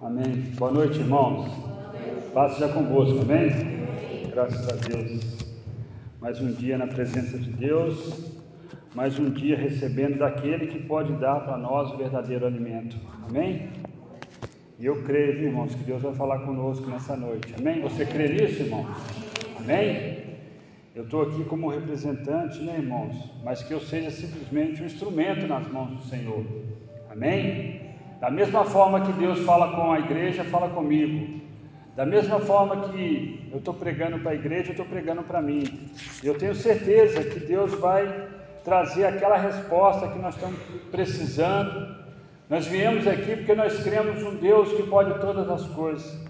Amém. Boa noite, irmãos. Paz seja convosco, amém? Graças a Deus. Mais um dia na presença de Deus, mais um dia recebendo daquele que pode dar para nós o verdadeiro alimento, amém? E eu creio, irmãos, que Deus vai falar conosco nessa noite, amém? Você crê nisso, irmão? Amém? Eu estou aqui como representante, né, irmãos? Mas que eu seja simplesmente um instrumento nas mãos do Senhor, amém? Da mesma forma que Deus fala com a igreja, fala comigo. Da mesma forma que eu estou pregando para a igreja, eu estou pregando para mim. Eu tenho certeza que Deus vai trazer aquela resposta que nós estamos precisando. Nós viemos aqui porque nós cremos um Deus que pode todas as coisas.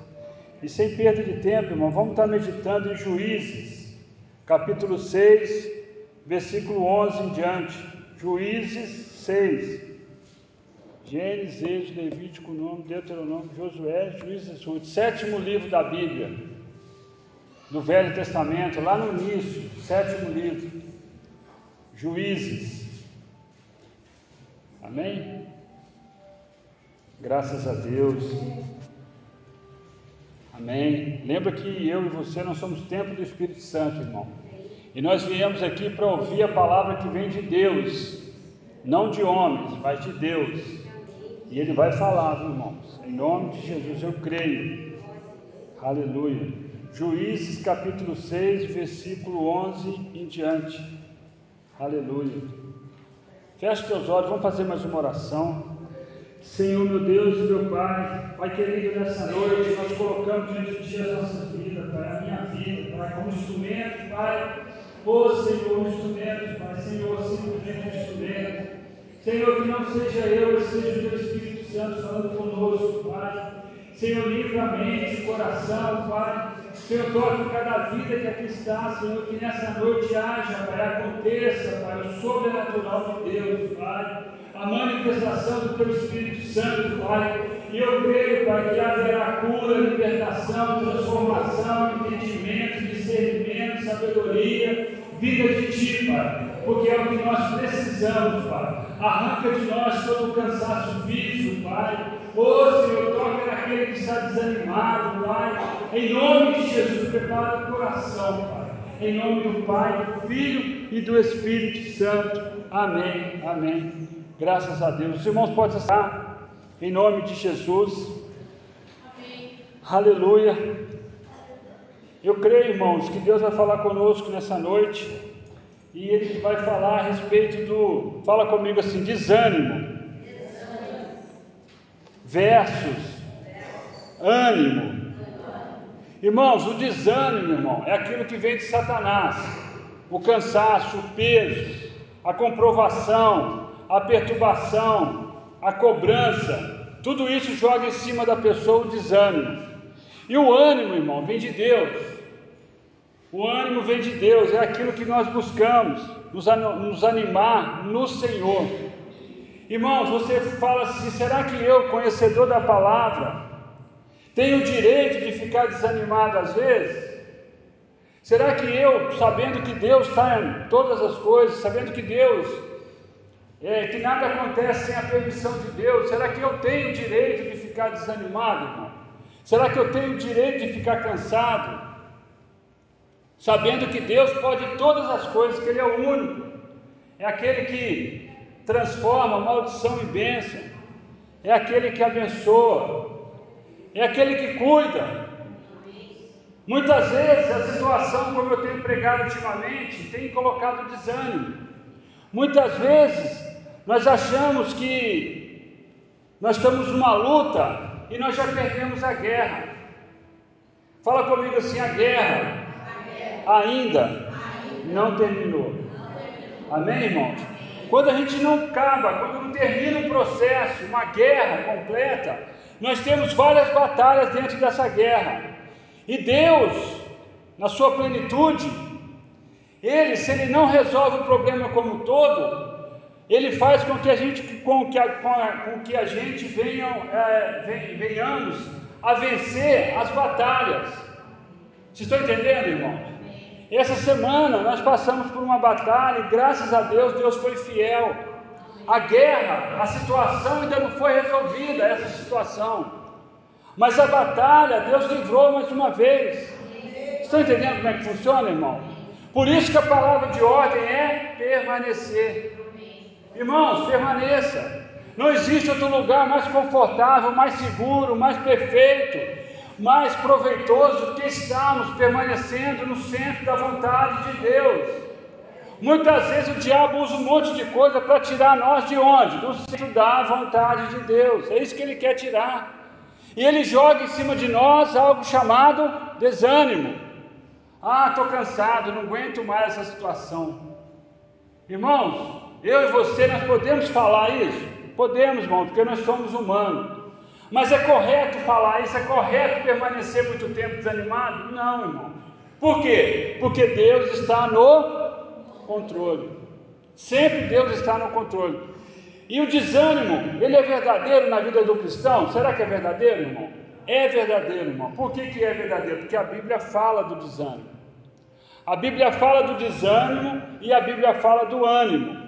E sem perda de tempo, irmão, vamos estar meditando em Juízes, capítulo 6, versículo 11 em diante. Juízes 6. Gênesis, Êxodo, Levítico, Nome, Deuteronômio, Josué, Juízes, sétimo livro da Bíblia, do Velho Testamento, lá no início, sétimo livro, Juízes. Amém? Graças a Deus. Amém. Lembra que eu e você nós somos templo do Espírito Santo, irmão. E nós viemos aqui para ouvir a palavra que vem de Deus, não de homens, mas de Deus. E ele vai falar, viu, irmãos? Em nome de Jesus eu creio. Aleluia. Juízes capítulo 6, versículo 11 em diante. Aleluia. Feche teus olhos, vamos fazer mais uma oração. Senhor, meu Deus e meu Pai, Pai querido, nessa noite nós colocamos diante de Ti as nossas vidas, Pai, a minha vida, Pai, como instrumento, Pai. Ô oh, Senhor, um instrumento, Pai, Senhor, simplesmente um instrumento. Senhor, que não seja eu, mas seja o Teu Espírito Santo falando conosco, Pai. Senhor, livre a mente, o coração, Pai. Senhor, toque cada vida que aqui está, Senhor, que nessa noite haja, Pai, aconteça, Pai, o sobrenatural de Deus, Pai. A manifestação do Teu Espírito Santo, Pai. E eu creio, Pai, que haverá cura, libertação, transformação, entendimento, discernimento, sabedoria, vida de Ti, Pai porque é o que nós precisamos, Pai. Arranca de nós todo o cansaço físico, Pai. Ô Senhor, toca naquele que está desanimado, Pai. Em nome de Jesus, prepara o coração, Pai. Em nome do Pai, do Filho e do Espírito Santo. Amém. Amém. Graças a Deus. Os irmãos podem estar em nome de Jesus. Amém. Aleluia. Eu creio, irmãos, que Deus vai falar conosco nessa noite e ele vai falar a respeito do, fala comigo assim, desânimo, versus ânimo. Irmãos, o desânimo, irmão, é aquilo que vem de Satanás, o cansaço, o peso, a comprovação, a perturbação, a cobrança, tudo isso joga em cima da pessoa o desânimo. E o ânimo, irmão, vem de Deus. O ânimo vem de Deus, é aquilo que nós buscamos, nos animar no Senhor. Irmãos, você fala assim: será que eu, conhecedor da palavra, tenho o direito de ficar desanimado às vezes? Será que eu, sabendo que Deus está em todas as coisas, sabendo que Deus, é, que nada acontece sem a permissão de Deus, será que eu tenho o direito de ficar desanimado, irmão? Será que eu tenho o direito de ficar cansado? Sabendo que Deus pode todas as coisas, que Ele é o único, é aquele que transforma maldição em bênção, é aquele que abençoa, é aquele que cuida. Muitas vezes a situação, como eu tenho pregado ultimamente, tem colocado desânimo. Muitas vezes nós achamos que nós estamos numa luta e nós já perdemos a guerra. Fala comigo assim: a guerra ainda não terminou. Amém, irmãos? Quando a gente não acaba, quando não termina um processo, uma guerra completa, nós temos várias batalhas dentro dessa guerra. E Deus, na sua plenitude, Ele, se Ele não resolve o problema como um todo, Ele faz com que a gente, com que a, com que a gente venha, é, venhamos a vencer as batalhas. Vocês estão entendendo, irmãos? Essa semana nós passamos por uma batalha e graças a Deus Deus foi fiel. A guerra, a situação ainda não foi resolvida, essa situação. Mas a batalha Deus livrou mais uma vez. Estão entendendo como é que funciona, irmão? Por isso que a palavra de ordem é permanecer. Irmãos, permaneça. Não existe outro lugar mais confortável, mais seguro, mais perfeito, mais proveitoso do que estarmos permanecendo no centro da vontade de Deus. Muitas vezes o diabo usa um monte de coisa para tirar nós de onde? Do centro da vontade de Deus. É isso que ele quer tirar. E ele joga em cima de nós algo chamado desânimo. Ah, estou cansado, não aguento mais essa situação. Irmãos, eu e você, nós podemos falar isso? Podemos, irmão, porque nós somos humanos. Mas é correto falar isso? É correto permanecer muito tempo desanimado? Não, irmão. Por quê? Porque Deus está no controle. Sempre Deus está no controle. E o desânimo, ele é verdadeiro na vida do cristão? Será que é verdadeiro, irmão? É verdadeiro, irmão. Por que, que é verdadeiro? Porque a Bíblia fala do desânimo. A Bíblia fala do desânimo e a Bíblia fala do ânimo.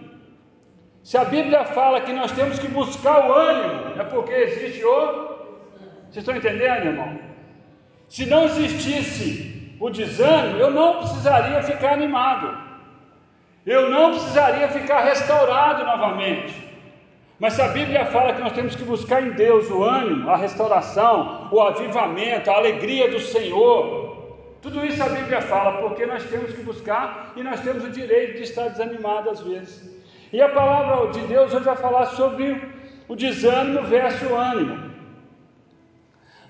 Se a Bíblia fala que nós temos que buscar o ânimo, é porque existe o. Vocês estão entendendo, irmão? Se não existisse o desânimo, eu não precisaria ficar animado eu não precisaria ficar restaurado novamente. Mas se a Bíblia fala que nós temos que buscar em Deus o ânimo, a restauração, o avivamento, a alegria do Senhor, tudo isso a Bíblia fala, porque nós temos que buscar e nós temos o direito de estar desanimado às vezes. E a palavra de Deus hoje vai falar sobre o desânimo versus o ânimo.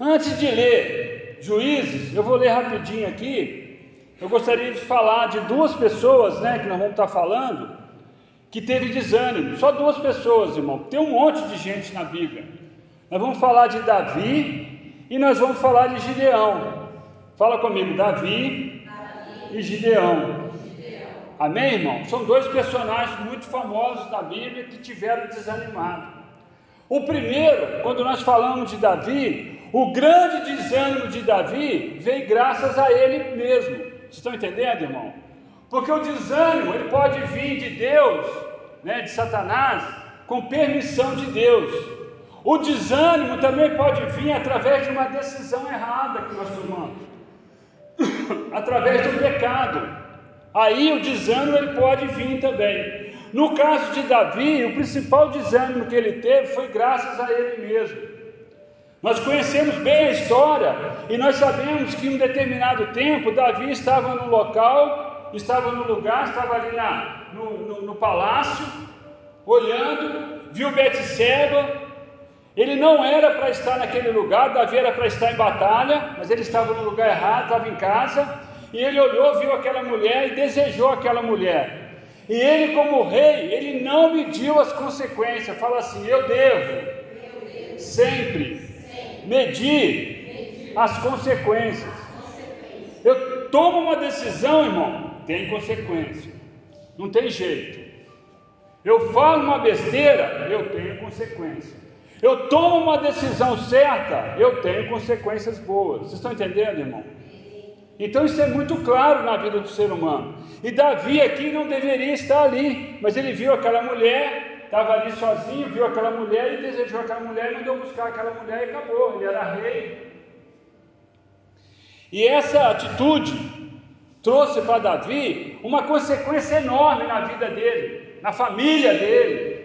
Antes de ler Juízes, eu vou ler rapidinho aqui, eu gostaria de falar de duas pessoas, né, que nós vamos estar falando, que teve desânimo. Só duas pessoas, irmão. Tem um monte de gente na Bíblia. Nós vamos falar de Davi e nós vamos falar de Gideão. Fala comigo, Davi, Davi. e Gideão. Amém, irmão? São dois personagens muito famosos da Bíblia que tiveram desanimado. O primeiro, quando nós falamos de Davi, o grande desânimo de Davi veio graças a ele mesmo. Vocês estão entendendo, irmão? Porque o desânimo, ele pode vir de Deus, né, de Satanás, com permissão de Deus. O desânimo também pode vir através de uma decisão errada que nós tomamos, através do pecado. Aí o desânimo ele pode vir também. No caso de Davi, o principal desânimo que ele teve foi graças a ele mesmo. Nós conhecemos bem a história e nós sabemos que em um determinado tempo Davi estava no local, estava no lugar, estava ali na, no, no, no palácio, olhando, viu Betseba. Ele não era para estar naquele lugar, Davi era para estar em batalha, mas ele estava no lugar errado, estava em casa, e ele olhou, viu aquela mulher e desejou aquela mulher. E ele, como rei, ele não mediu as consequências, fala assim: eu devo sempre medir as consequências. Eu tomo uma decisão, irmão, tem consequência, não tem jeito. Eu falo uma besteira, eu tenho consequência. Eu tomo uma decisão certa, eu tenho consequências boas. Vocês estão entendendo, irmão? Então isso é muito claro na vida do ser humano. E Davi aqui não deveria estar ali, mas ele viu aquela mulher estava ali sozinho, viu aquela mulher e desejou aquela mulher mandou buscar aquela mulher e acabou, ele era rei. E essa atitude trouxe para Davi uma consequência enorme na vida dele, na família dele.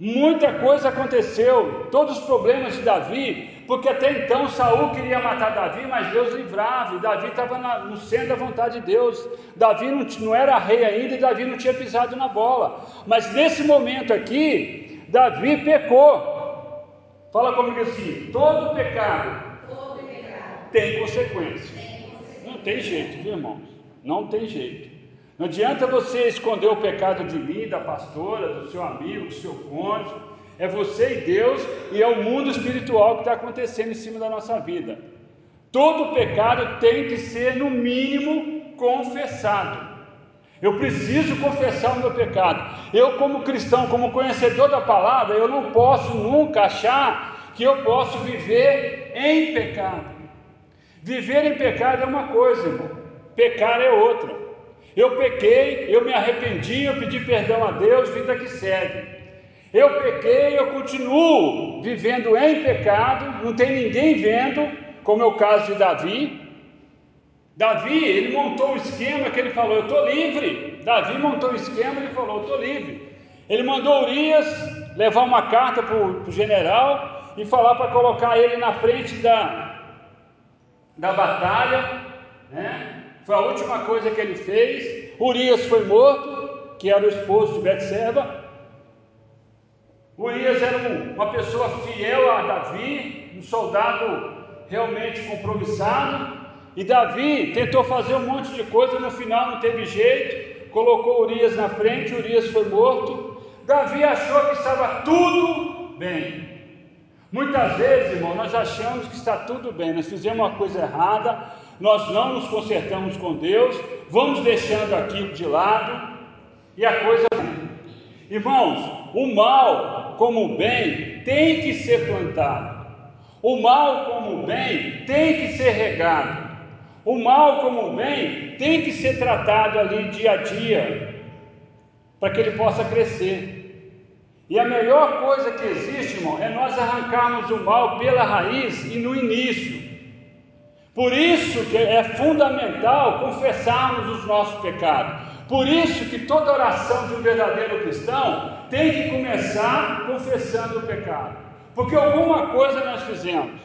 Muita coisa aconteceu, todos os problemas de Davi, porque até então Saul queria matar Davi, mas Deus livrava, e Davi estava no centro da vontade de Deus. Davi não, não era rei ainda e Davi não tinha pisado na bola. Mas nesse momento aqui, Davi pecou. Fala comigo assim: todo pecado, todo pecado. Tem, consequência. Não tem jeito, viu irmãos? Não tem jeito. Não adianta você esconder o pecado de mim, da pastora, do seu amigo, do seu cônjuge. É você e Deus e é o mundo espiritual que está acontecendo em cima da nossa vida. Todo pecado tem que ser, no mínimo, confessado. Eu preciso confessar o meu pecado. Eu, como cristão, como conhecedor da palavra, eu não posso nunca achar que eu posso viver em pecado. Viver em pecado é uma coisa, irmão. Pecar é outra. Eu pequei, eu me arrependi, eu pedi perdão a Deus, vida que segue. Eu pequei, eu continuo vivendo em pecado, não tem ninguém vendo, como é o caso de Davi. Davi, ele montou um esquema que ele falou: Eu estou livre. Davi montou um esquema e falou: Eu estou livre. Ele mandou Urias levar uma carta para o general e falar para colocar ele na frente da, da batalha. Né? Foi a última coisa que ele fez. Urias foi morto, que era o esposo de Betseba. Urias era uma pessoa fiel a Davi, um soldado realmente compromissado. E Davi tentou fazer um monte de coisa, no final não teve jeito, colocou Urias na frente, Urias foi morto. Davi achou que estava tudo bem. Muitas vezes, irmão, nós achamos que está tudo bem, nós fizemos uma coisa errada, nós não nos consertamos com Deus, vamos deixando aquilo de lado e a coisa. Irmãos, o mal como o bem tem que ser plantado, o mal como o bem tem que ser regado, o mal como o bem tem que ser tratado ali dia a dia, para que ele possa crescer. E a melhor coisa que existe, irmão, é nós arrancarmos o mal pela raiz e no início. Por isso que é fundamental confessarmos os nossos pecados. Por isso que toda oração de um verdadeiro cristão tem que começar confessando o pecado. Porque alguma coisa nós fizemos.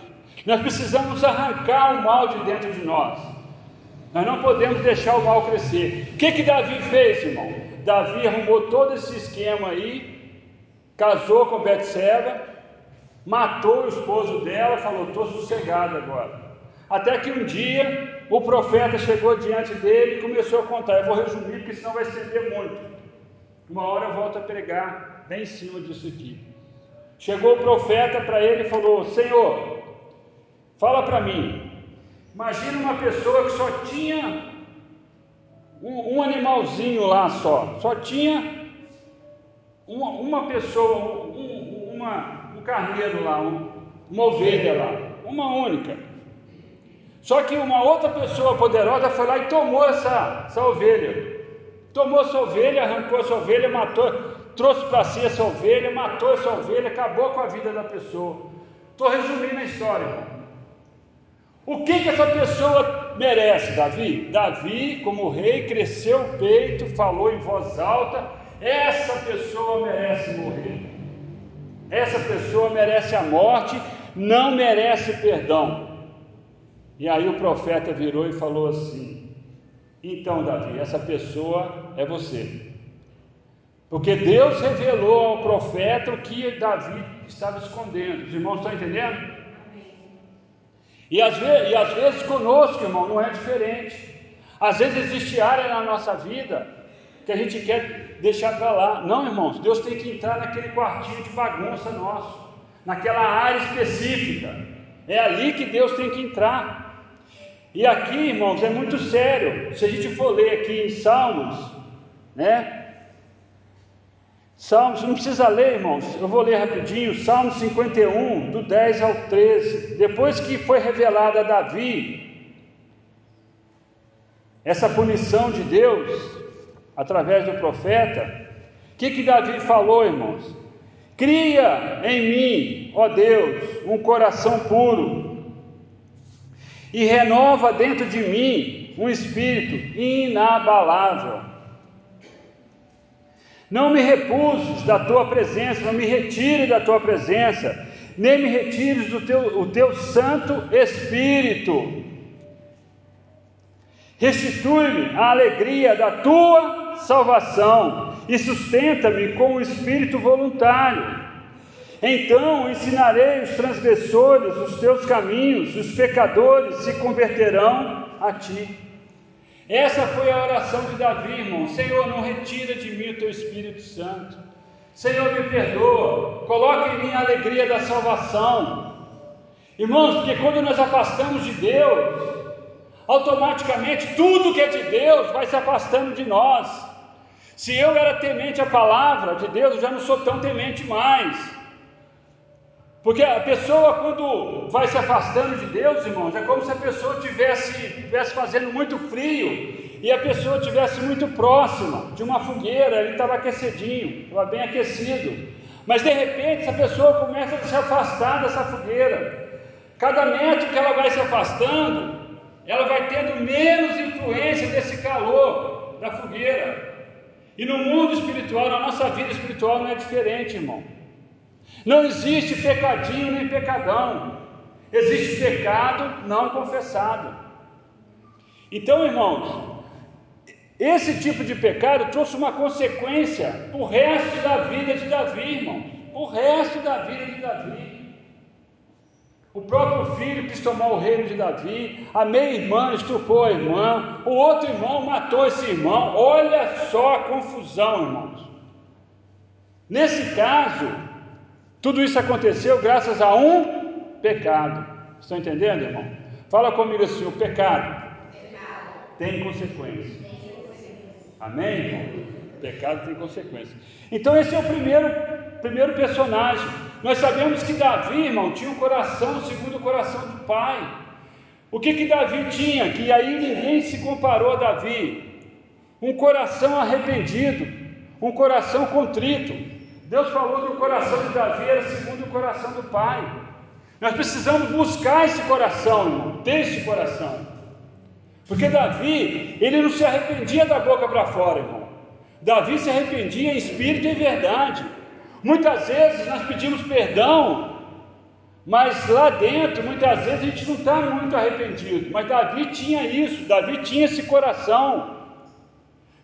Nós precisamos arrancar o mal de dentro de nós. Nós não podemos deixar o mal crescer. O que que Davi fez, irmão? Davi arrumou todo esse esquema aí, casou com Betseba, matou o esposo dela, falou: "Estou sossegado agora". Até que um dia o profeta chegou diante dele e começou a contar. Eu vou resumir, porque senão vai estender muito. Uma hora eu volto a pregar bem em cima disso aqui. Chegou o profeta para ele e falou: Senhor, fala para mim. Imagina uma pessoa que só tinha um, um animalzinho lá só, só tinha uma, uma pessoa, um, uma, um carneiro lá, um, uma ovelha lá, uma única. Só que uma outra pessoa poderosa foi lá e tomou essa, essa ovelha. Tomou essa ovelha, arrancou essa ovelha, matou, trouxe para si essa ovelha, matou essa ovelha, acabou com a vida da pessoa. Estou resumindo a história. O que, que essa pessoa merece, Davi? Davi, como rei, cresceu o peito, falou em voz alta: essa pessoa merece morrer. Essa pessoa merece a morte, não merece perdão. E aí o profeta virou e falou assim: Então, Davi, essa pessoa é você. Porque Deus revelou ao profeta o que Davi estava escondendo. Os irmãos estão entendendo? E às, vezes, e às vezes conosco, irmão, não é diferente. Às vezes existe área na nossa vida que a gente quer deixar para lá. Não, irmãos, Deus tem que entrar naquele quartinho de bagunça nosso, naquela área específica. É ali que Deus tem que entrar. E aqui, irmãos, é muito sério. Se a gente for ler aqui em Salmos, né? Salmos, não precisa ler, irmãos, eu vou ler rapidinho. Salmos 51, do 10 ao 13. Depois que foi revelada a Davi essa punição de Deus através do profeta, o que, que Davi falou, irmãos? Cria em mim, ó Deus, um coração puro e renova dentro de mim um espírito inabalável. Não me repuses da tua presença, não me retire da tua presença, nem me retires do teu, o teu Santo Espírito. Restitui-me a alegria da tua salvação e sustenta-me com o espírito voluntário. Então ensinarei os transgressores os teus caminhos, os pecadores se converterão a ti. Essa foi a oração de Davi, irmão. Senhor, não retira de mim o teu Espírito Santo. Senhor, me perdoa. Coloca em mim a alegria da salvação. Irmãos, porque quando nós afastamos de Deus, automaticamente tudo que é de Deus vai se afastando de nós. Se eu era temente à palavra de Deus, eu já não sou tão temente mais. Porque a pessoa, quando vai se afastando de Deus, irmãos, é como se a pessoa tivesse, tivesse fazendo muito frio e a pessoa tivesse muito próxima de uma fogueira, ele estava aquecidinho, estava bem aquecido. Mas de repente essa pessoa começa a se afastar dessa fogueira. Cada metro que ela vai se afastando, ela vai tendo menos influência desse calor da fogueira. E no mundo espiritual, na nossa vida espiritual, não é diferente, irmão. Não existe pecadinho nem pecadão. Existe pecado não confessado. Então, irmãos, esse tipo de pecado trouxe uma consequência para o resto da vida de Davi, irmãos. O resto da vida de Davi. O próprio filho quis tomar o reino de Davi, a meia-irmã estrupou a irmã, o outro irmão matou esse irmão. Olha só a confusão, irmãos. Nesse caso, tudo isso aconteceu graças a um pecado. Estão entendendo, irmão? Fala comigo assim: o pecado, pecado. tem consequências. Amém, irmão? O pecado tem consequências. Então, esse é o primeiro, primeiro personagem. Nós sabemos que Davi, irmão, tinha um coração segundo o coração do pai. O que que Davi tinha? Que aí ninguém se comparou a Davi. Um coração arrependido, um coração contrito. Deus falou que o coração de Davi era segundo o coração do pai. Nós precisamos buscar esse coração, irmão, ter esse coração. Porque Davi, ele não se arrependia da boca para fora, irmão. Davi se arrependia em espírito e em verdade. Muitas vezes nós pedimos perdão, mas lá dentro, muitas vezes a gente não está muito arrependido. Mas Davi tinha isso, Davi tinha esse coração.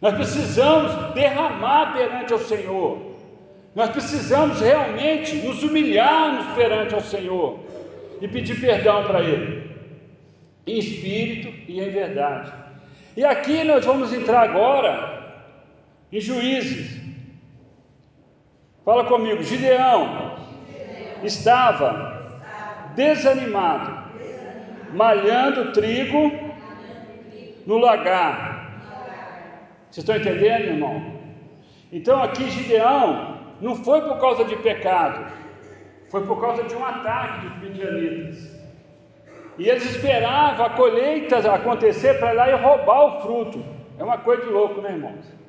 Nós precisamos derramar perante o Senhor. Nós precisamos realmente nos humilharmos perante o Senhor e pedir perdão para Ele, em espírito e em verdade. E aqui nós vamos entrar agora em Juízes, Fala comigo, Gideão estava desanimado, malhando trigo no lagar. Vocês estão entendendo, irmão? Então aqui Gideão não foi por causa de pecado, foi por causa de um ataque dos midianitas. E eles esperavam a colheita acontecer para lá e roubar o fruto. É uma coisa de louco, né, irmãos?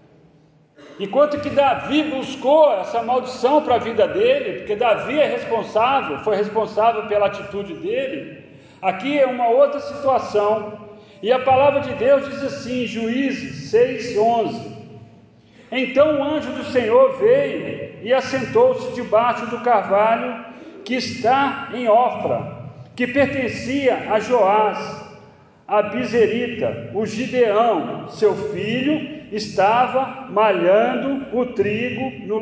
Enquanto que Davi buscou essa maldição para a vida dele, porque Davi é responsável, foi responsável pela atitude dele, aqui é uma outra situação. E a palavra de Deus diz assim, Juízes 6:11. Então o anjo do Senhor veio e assentou-se debaixo do carvalho que está em Ofra, que pertencia a Joás, a Bizerita, o Gideão, seu filho, estava malhando o trigo no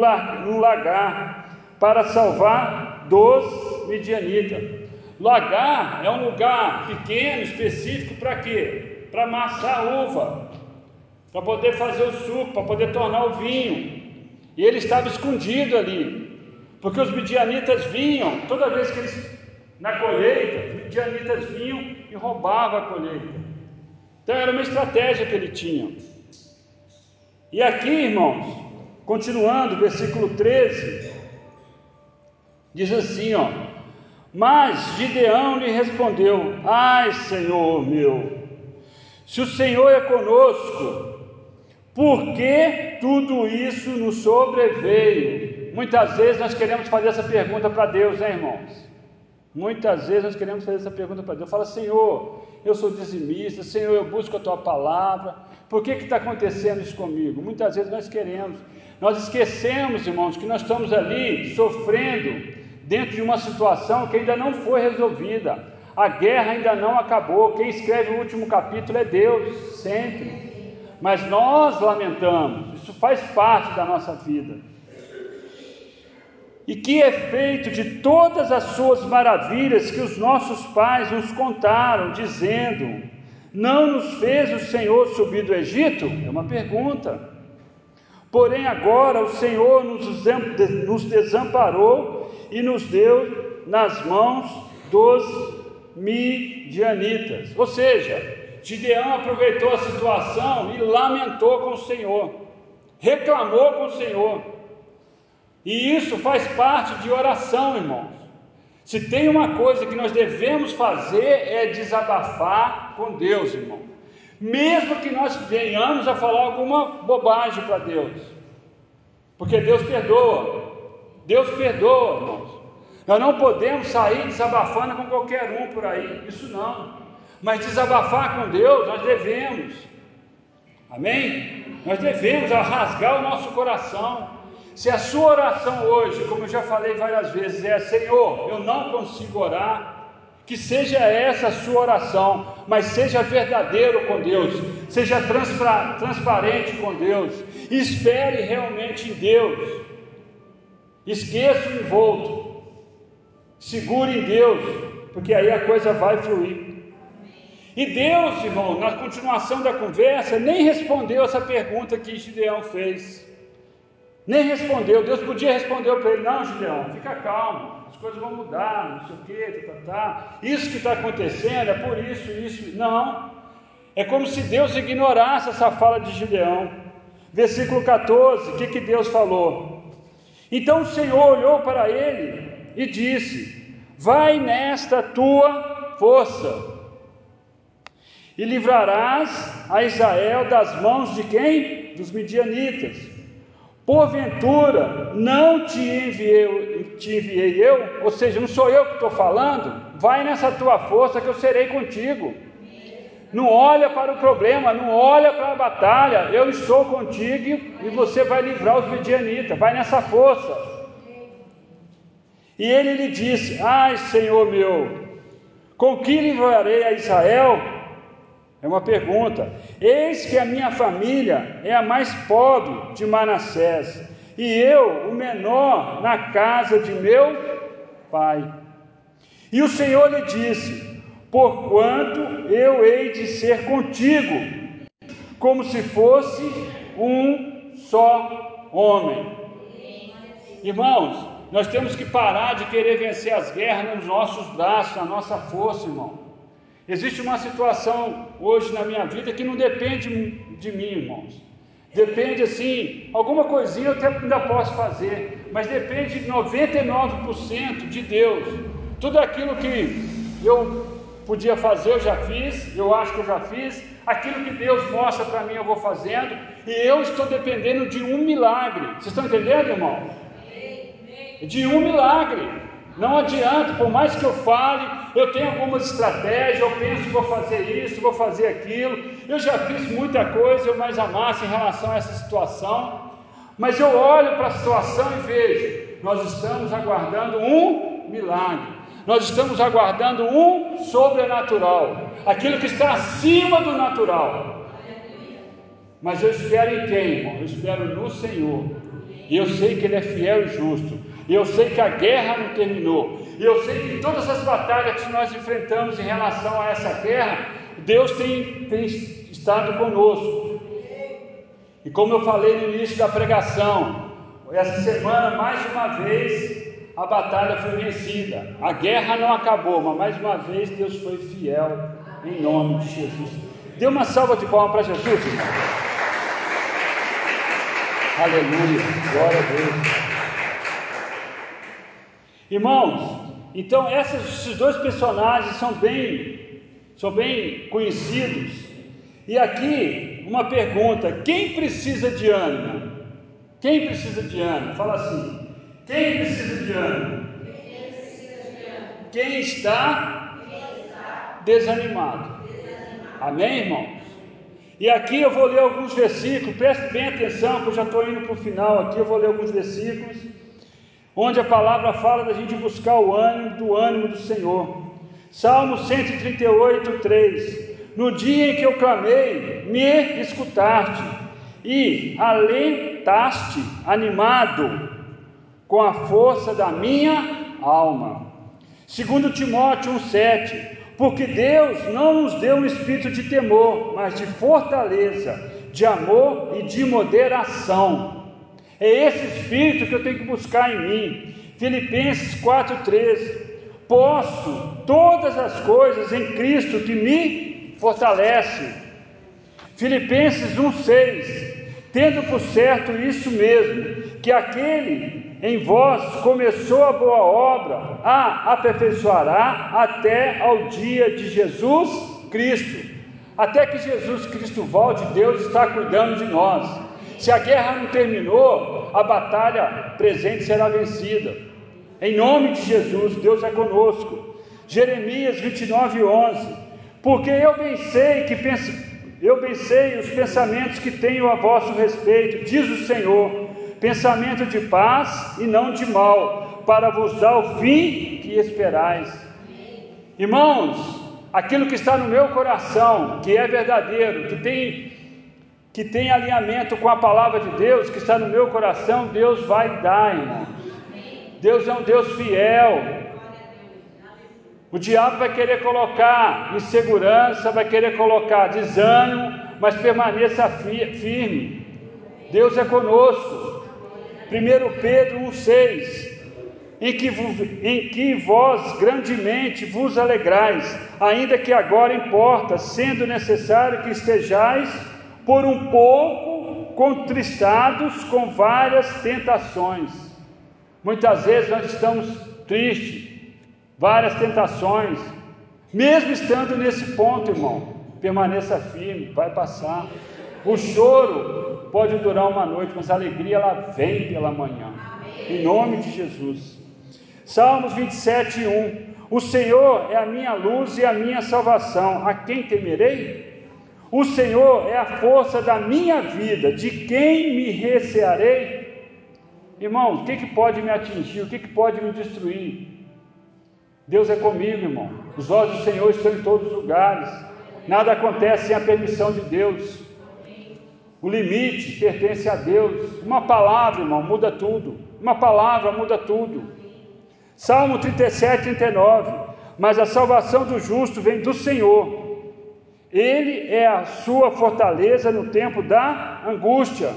lagar para salvar dos midianitas. Lagar é um lugar pequeno, específico para quê? Para amassar uva, para poder fazer o suco, para poder tornar o vinho. E ele estava escondido ali, porque os midianitas vinham, toda vez que eles, na colheita, os midianitas vinham e roubavam a colheita. Então era uma estratégia que ele tinha. E aqui, irmãos, continuando, versículo 13, diz assim: ó, mas Gideão lhe respondeu: Ai, Senhor meu, se o Senhor é conosco, por que tudo isso nos sobreveio? Muitas vezes nós queremos fazer essa pergunta para Deus, né, irmãos? Muitas vezes nós queremos fazer essa pergunta para Deus. Fala, Senhor, eu sou dizimista, Senhor, eu busco a tua palavra, por que está acontecendo isso comigo? Muitas vezes nós queremos, nós esquecemos, irmãos, que nós estamos ali sofrendo dentro de uma situação que ainda não foi resolvida, a guerra ainda não acabou. Quem escreve o último capítulo é Deus, sempre. Mas nós lamentamos, isso faz parte da nossa vida. E que é feito de todas as suas maravilhas que os nossos pais nos contaram, dizendo: não nos fez o Senhor subir do Egito? É uma pergunta. Porém, agora o Senhor nos desamparou e nos deu nas mãos dos midianitas. Ou seja, Gideão aproveitou a situação e lamentou com o Senhor, reclamou com o Senhor. E isso faz parte de oração, irmãos. Se tem uma coisa que nós devemos fazer é desabafar com Deus, irmão. Mesmo que nós venhamos a falar alguma bobagem para Deus, porque Deus perdoa. Deus perdoa, irmãos. Nós não podemos sair desabafando com qualquer um por aí, isso não. Mas desabafar com Deus nós devemos. Amém? Nós devemos rasgar o nosso coração. Se a sua oração hoje, como eu já falei várias vezes, é Senhor, eu não consigo orar, que seja essa a sua oração, mas seja verdadeiro com Deus, seja transparente com Deus, espere realmente em Deus, esqueça o envolto, segure em Deus, porque aí a coisa vai fluir. E Deus, irmão, na continuação da conversa, nem respondeu essa pergunta que Gideão fez. Nem respondeu. Deus podia responder para ele: Não, Gideão, fica calmo, as coisas vão mudar, não sei o que, tá, tá, tá. Isso que está acontecendo é por isso, isso. Não. É como se Deus ignorasse essa fala de Gideão. Versículo 14: o que, que Deus falou? Então o Senhor olhou para ele e disse: Vai nesta tua força e livrarás a Israel das mãos de quem? Dos midianitas. Porventura não te enviei, te enviei eu, ou seja, não sou eu que estou falando, vai nessa tua força que eu serei contigo. Não olha para o problema, não olha para a batalha, eu estou contigo e você vai livrar os midianitas, vai nessa força. E ele lhe disse: Ai, Senhor meu, com que livrarei a Israel? É uma pergunta. Eis que a minha família é a mais pobre de Manassés, e eu, o menor, na casa de meu pai. E o Senhor lhe disse: Porquanto eu hei de ser contigo, como se fosse um só homem. Irmãos, nós temos que parar de querer vencer as guerras nos nossos braços, na nossa força, irmão. Existe uma situação hoje na minha vida que não depende de mim, irmãos. Depende assim, alguma coisinha eu até ainda posso fazer, mas depende de 99% de Deus. Tudo aquilo que eu podia fazer, eu já fiz, eu acho que eu já fiz. Aquilo que Deus mostra para mim, eu vou fazendo, e eu estou dependendo de um milagre. Vocês estão entendendo, irmão? De um milagre. Não adianta, por mais que eu fale, eu tenho algumas estratégias, eu penso vou fazer isso, vou fazer aquilo. Eu já fiz muita coisa, eu mais amasse em relação a essa situação. Mas eu olho para a situação e vejo, nós estamos aguardando um milagre. Nós estamos aguardando um sobrenatural, aquilo que está acima do natural. Mas eu espero em quem, irmão? Eu espero no Senhor. E eu sei que Ele é fiel e justo. E eu sei que a guerra não terminou. E eu sei que todas as batalhas que nós enfrentamos em relação a essa guerra, Deus tem, tem estado conosco. E como eu falei no início da pregação, essa semana, mais uma vez, a batalha foi vencida. A guerra não acabou, mas mais uma vez Deus foi fiel em nome de Jesus. Dê uma salva de palmas para Jesus, irmão. Aleluia, glória a Deus. Irmãos, então esses dois personagens são bem, são bem conhecidos. E aqui uma pergunta: quem precisa de ânimo? Quem precisa de ânimo? Fala assim: quem precisa de ânimo? Quem está desanimado. Amém, irmãos? E aqui eu vou ler alguns versículos, preste bem atenção, que eu já estou indo para o final aqui, eu vou ler alguns versículos onde a palavra fala da gente buscar o ânimo do ânimo do Senhor. Salmo 138, 3. No dia em que eu clamei, me escutaste e alentaste, animado com a força da minha alma. Segundo Timóteo 1,7, porque Deus não nos deu um espírito de temor, mas de fortaleza, de amor e de moderação. É esse espírito que eu tenho que buscar em mim. Filipenses 4,13. Posso todas as coisas em Cristo que me fortalece. Filipenses 1,6. Tendo por certo isso mesmo, que aquele em vós começou a boa obra, a aperfeiçoará até ao dia de Jesus Cristo. Até que Jesus Cristo volte, Deus está cuidando de nós. Se a guerra não terminou, a batalha presente será vencida. Em nome de Jesus, Deus é conosco. Jeremias 29, 11. Porque eu bem sei que eu os pensamentos que tenho a vosso respeito, diz o Senhor, pensamento de paz e não de mal, para vos dar o fim que esperais. Irmãos, aquilo que está no meu coração, que é verdadeiro, que tem que tem alinhamento com a palavra de Deus, que está no meu coração, Deus vai dar, irmãos. Deus é um Deus fiel. O diabo vai querer colocar insegurança, vai querer colocar desânimo, mas permaneça firme. Deus é conosco. 1 Pedro 1,6 em que, em que vós grandemente vos alegrais, ainda que agora importa, sendo necessário que estejais por um pouco contristados com várias tentações. Muitas vezes nós estamos tristes, várias tentações, mesmo estando nesse ponto, irmão, permaneça firme, vai passar. O choro pode durar uma noite, mas a alegria ela vem pela manhã. Em nome de Jesus. Salmos 27, 1: O Senhor é a minha luz e a minha salvação, a quem temerei? O Senhor é a força da minha vida, de quem me recearei? Irmãos, o que, que pode me atingir? O que, que pode me destruir? Deus é comigo, irmão. Os olhos do Senhor estão em todos os lugares. Nada acontece sem a permissão de Deus. O limite pertence a Deus. Uma palavra, irmão, muda tudo. Uma palavra muda tudo. Salmo 37, 39. Mas a salvação do justo vem do Senhor. Ele é a sua fortaleza no tempo da angústia.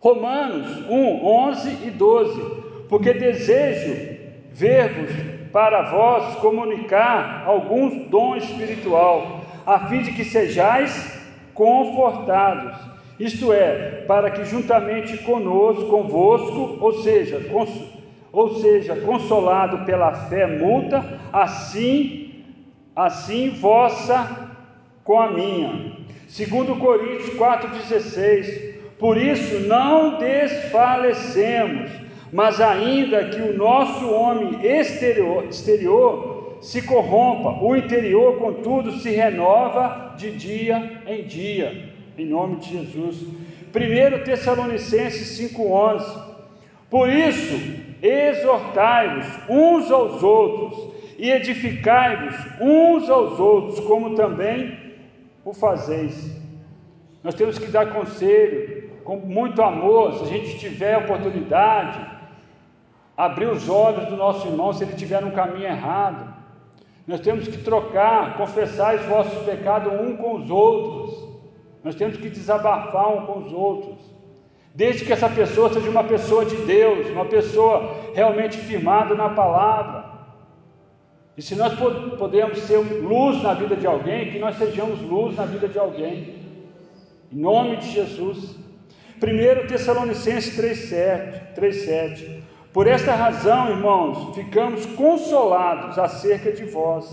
Romanos 1, 11 e 12. Porque desejo ver-vos para vós comunicar alguns dom espiritual, a fim de que sejais confortados. Isto é, para que juntamente conosco, convosco, ou seja, ou seja, consolado pela fé mútua, assim, assim vossa com a minha. Segundo Coríntios 4,16, por isso não desfalecemos, mas ainda que o nosso homem exterior, exterior se corrompa, o interior, contudo, se renova de dia em dia, em nome de Jesus. 1 Tessalonicenses 5,11, por isso, exortai-vos uns aos outros e edificai-vos uns aos outros, como também o fazeis. Nós temos que dar conselho com muito amor, se a gente tiver oportunidade, abrir os olhos do nosso irmão se ele estiver no caminho errado. Nós temos que trocar, confessar os vossos pecados um com os outros. Nós temos que desabafar um com os outros desde que essa pessoa seja uma pessoa de Deus, uma pessoa realmente firmada na palavra. E se nós podemos ser luz na vida de alguém, que nós sejamos luz na vida de alguém, em nome de Jesus. 1 Tessalonicenses 3,7 Por esta razão, irmãos, ficamos consolados acerca de vós,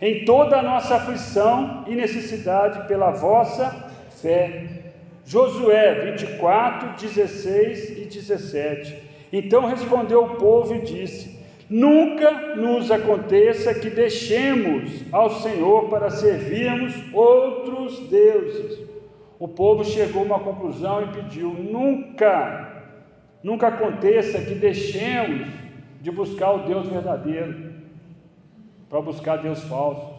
em toda a nossa aflição e necessidade pela vossa fé Josué 24, 16 e 17. Então respondeu o povo e disse: Nunca nos aconteça que deixemos ao Senhor para servirmos outros deuses. O povo chegou a uma conclusão e pediu: Nunca, nunca aconteça que deixemos de buscar o Deus verdadeiro para buscar Deus falso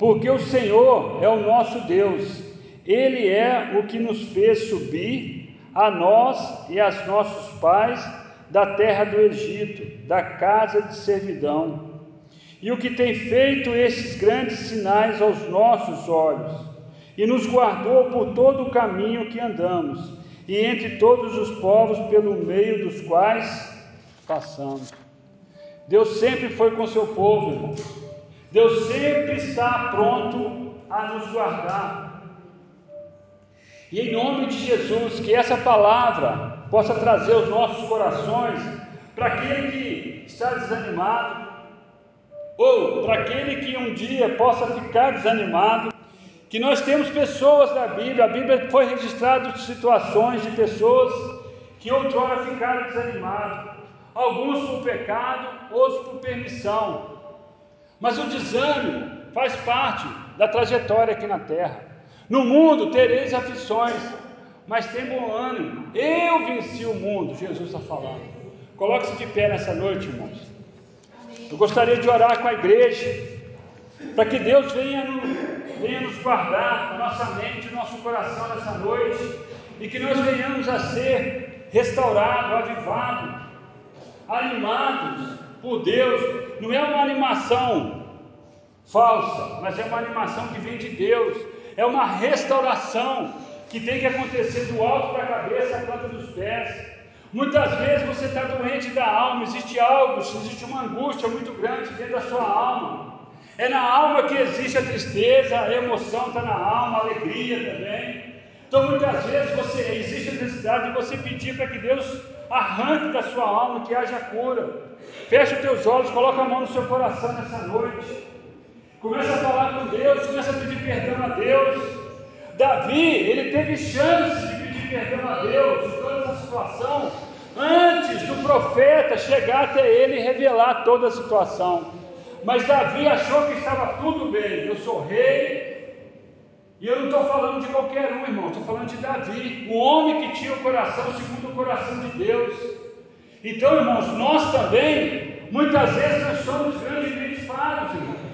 porque o Senhor é o nosso Deus, Ele é o que nos fez subir a nós e aos nossos pais da terra do Egito, da casa de servidão, e o que tem feito esses grandes sinais aos nossos olhos, e nos guardou por todo o caminho que andamos, e entre todos os povos pelo meio dos quais passamos. Deus sempre foi com seu povo, irmão. Deus sempre está pronto a nos guardar. E em nome de Jesus, que essa palavra possa trazer os nossos corações para aquele que está desanimado, ou para aquele que um dia possa ficar desanimado, que nós temos pessoas da Bíblia, a Bíblia foi registrada situações de pessoas que outrora ficaram desanimados, alguns por pecado, outros por permissão. Mas o desânimo faz parte da trajetória aqui na terra. No mundo tereis aflições, mas tem bom ânimo. Eu venci o mundo, Jesus está falando. Coloque-se de pé nessa noite, irmãos. Eu gostaria de orar com a igreja, para que Deus venha, no, venha nos guardar, a nossa mente, o nosso coração nessa noite, e que nós venhamos a ser restaurados, avivados, animados por Deus. Não é uma animação falsa, mas é uma animação que vem de Deus, é uma restauração que tem que acontecer do alto da cabeça à planta dos pés. Muitas vezes você está doente da alma, existe algo, existe uma angústia muito grande dentro da sua alma. É na alma que existe a tristeza, a emoção está na alma, a alegria também. Então muitas vezes você, existe a necessidade de você pedir para que Deus arranque da sua alma, que haja cura. Feche os teus olhos, coloca a mão no seu coração nessa noite. Começa a falar com Deus, começa a pedir perdão a Deus. Davi, ele teve chance de pedir perdão a Deus em toda essa situação, antes do profeta chegar até ele e revelar toda a situação. Mas Davi achou que estava tudo bem, eu sou rei, e eu não estou falando de qualquer um, irmão, estou falando de Davi, o homem que tinha o coração segundo o coração de Deus. Então, irmãos, nós também, muitas vezes, nós somos grandes falhos, irmãos.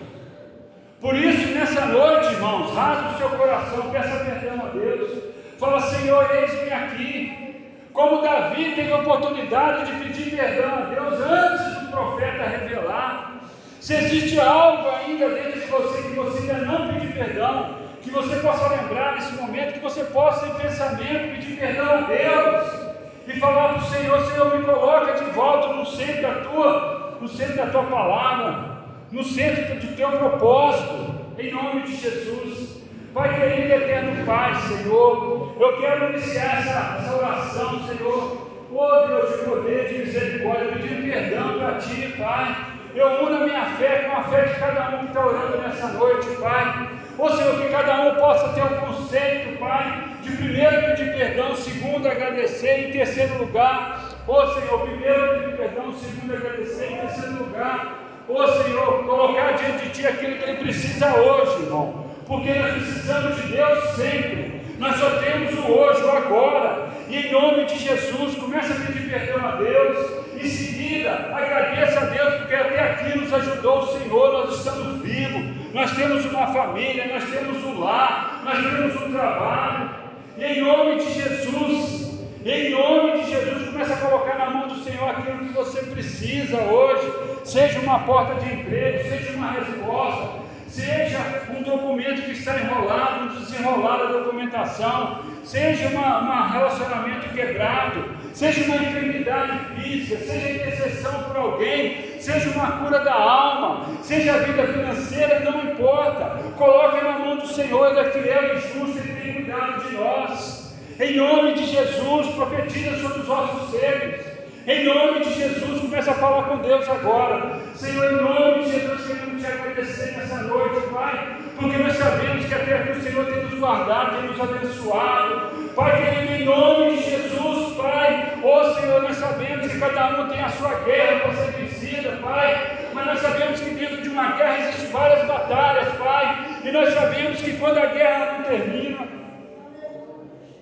Por isso, nessa noite, irmãos, rasga o seu coração, peça perdão a Deus. Fala, Senhor, eis-me aqui. Como Davi teve a oportunidade de pedir perdão a Deus antes do profeta revelar. Se existe algo ainda dentro de você que você ainda não pediu perdão, que você possa lembrar nesse momento, que você possa em pensamento pedir perdão a Deus e falar para o Senhor, Senhor, me coloca de volta no centro da tua, no centro da tua palavra no centro do teu propósito, em nome de Jesus. Pai querido eterno Pai, Senhor, eu quero iniciar essa, essa oração, Senhor. Oh Deus de poder, de misericórdia, pedindo perdão para Ti, Pai. Eu uno a minha fé com a fé de cada um que está orando nessa noite, Pai. Ó Senhor, que cada um possa ter um conceito, Pai, de primeiro pedir perdão, segundo agradecer, em terceiro lugar, ó Senhor, primeiro pedir perdão, segundo agradecer, em terceiro lugar, Ô Senhor, colocar diante de Ti aquilo que Ele precisa hoje, irmão. Porque nós precisamos de Deus sempre. Nós só temos o hoje, o agora. E em nome de Jesus, comece a pedir perdão a Deus. Em seguida, agradeça a Deus, porque até aqui nos ajudou o Senhor. Nós estamos vivos. Nós temos uma família, nós temos um lar, nós temos um trabalho. E em nome de Jesus, em nome de Jesus, comece a colocar na mão do Senhor aquilo que você precisa hoje. Seja uma porta de emprego, seja uma resposta, seja um documento que está enrolado, um da documentação, seja um relacionamento quebrado, seja uma enfermidade física, seja intercessão por alguém, seja uma cura da alma, seja a vida financeira, não importa. Coloque na mão do Senhor, Ele é fiel e justo, Ele tem cuidado de nós. Em nome de Jesus, profetiza sobre os nossos seres. Em nome de Jesus, começa a falar com Deus agora. Senhor, em nome de Jesus, queremos te agradecer nessa noite, Pai, porque nós sabemos que até aqui o Senhor tem nos guardado, tem nos abençoado. Pai querido, em nome de Jesus, Pai, ó oh, Senhor, nós sabemos que cada um tem a sua guerra para ser vencida, Pai, mas nós sabemos que dentro de uma guerra existem várias batalhas, Pai, e nós sabemos que quando a guerra não termina,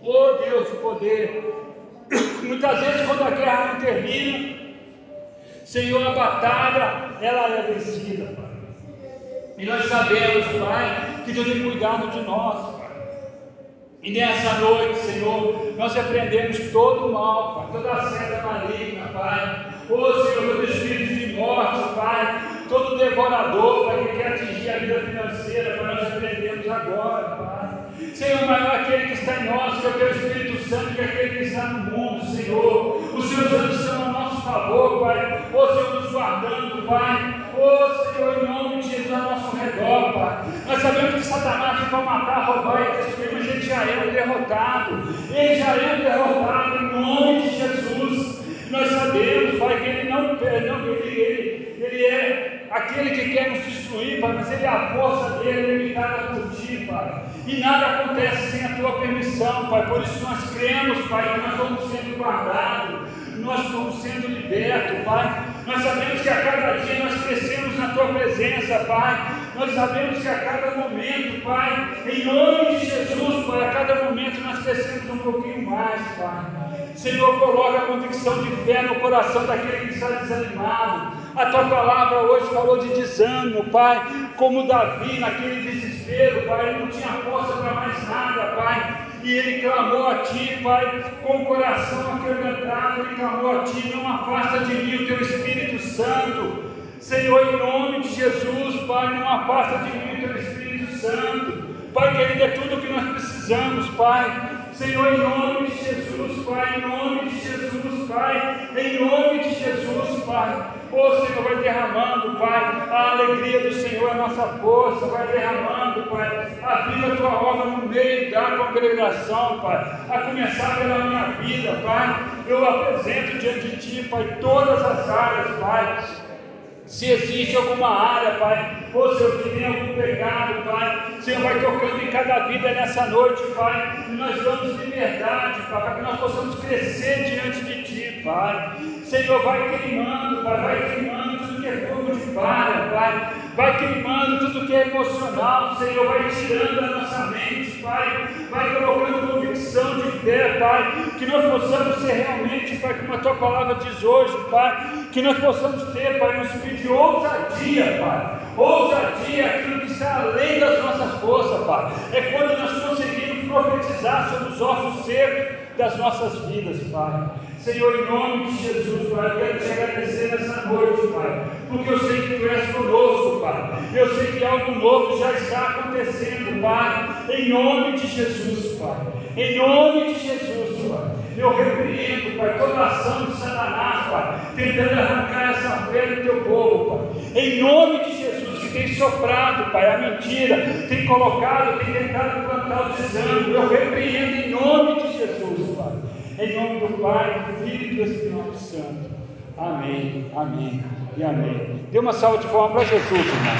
Oh Deus de poder. Muitas vezes quando a guerra não termina, Senhor, a batalha ela é vencida, Pai. E nós sabemos, Pai, que Deus tem cuidado de nós, Pai. E nessa noite, Senhor, nós repreendemos todo o mal, Pai, toda a seta maligna, Pai. Oh Senhor, todo espírito de morte, Pai, todo devorador, Pai, que quer atingir a vida financeira, Pai, nós repreendemos agora, Pai. Senhor, maior aquele que está em nós, que é o teu Espírito Santo, que é aquele que está no mundo, Senhor. Os seus anjos são a nosso favor, Pai. Ô Senhor, nos guardando, Pai. Ô Senhor, em nome de Jesus, ao nosso redor, Pai. Nós sabemos que Satanás para matar, roubar e destruir, mas ele já é um derrotado. Ele já é um derrotado em nome de Jesus. Nós sabemos, Pai, que ele não, não ele, ele, ele é aquele que quer nos destruir, Pai, mas ele é a força dele limitada por ti, Pai. E nada acontece sem a tua permissão, Pai. Por isso nós cremos, Pai, que nós estamos sendo guardados, nós estamos sendo libertos, Pai. Nós sabemos que a cada dia nós crescemos na tua presença, Pai. Nós sabemos que a cada momento, Pai, em nome de Jesus, Pai, a cada momento nós crescemos um pouquinho mais, Pai. Senhor, coloca a convicção de fé no coração daquele que está desanimado. A tua palavra hoje falou de desânimo, Pai, como Davi naquele desespero, Pai, ele não tinha força para mais nada, Pai. E ele clamou a Ti, Pai, com o coração aquebrantado, ele clamou a Ti, não afasta de mim o Teu Espírito Santo. Senhor, em nome de Jesus, Pai, não afasta de mim o Teu Espírito Santo. Pai querido, é tudo o que nós precisamos, Pai. Senhor, em nome de Jesus, Pai, em nome de Jesus, Pai, em nome de Jesus, Pai. Oh Senhor, vai derramando, Pai, a alegria do Senhor é nossa força, vai derramando, Pai, a tua obra no meio da congregação, Pai, a começar pela minha vida, Pai. Eu apresento diante de Ti, Pai, todas as áreas, Pai. Se existe alguma área, Pai, ou Senhor, que tem algum pecado, Pai, Senhor, vai tocando em cada vida nessa noite, Pai, e nós damos liberdade, Pai, para que nós possamos crescer diante de Ti, Pai. Senhor, vai queimando, Pai, vai queimando tudo que é fogo de palha, Pai, vai queimando tudo que é emocional, Senhor, vai tirando a nossa mente, Pai, vai colocando convicção de fé, Pai, que nós possamos ser realmente, Pai, como a Tua palavra diz hoje, Pai, que nós possamos ter, Pai, um espírito de ousadia, Pai, ousadia é aquilo que está além das nossas forças, Pai, é quando nós conseguimos profetizar sobre os ossos secos das nossas vidas, Pai. Senhor, em nome de Jesus, Pai, eu quero te agradecer nessa noite, Pai, porque eu sei que Tu és conosco, Pai. Eu sei que algo novo já está acontecendo, Pai. Em nome de Jesus, Pai. Em nome de Jesus, Pai. Eu repreendo, Pai, toda ação de Satanás, Pai, tentando arrancar essa fé do Teu povo, Pai. Em nome de Jesus, que tem soprado, Pai, a mentira, tem colocado, tem tentado plantar o desânimo. Eu repreendo em nome de Jesus. Em nome do Pai, do Filho e do Espírito Santo. Amém, amém e amém. Dê uma salva de palmas para Jesus, irmão.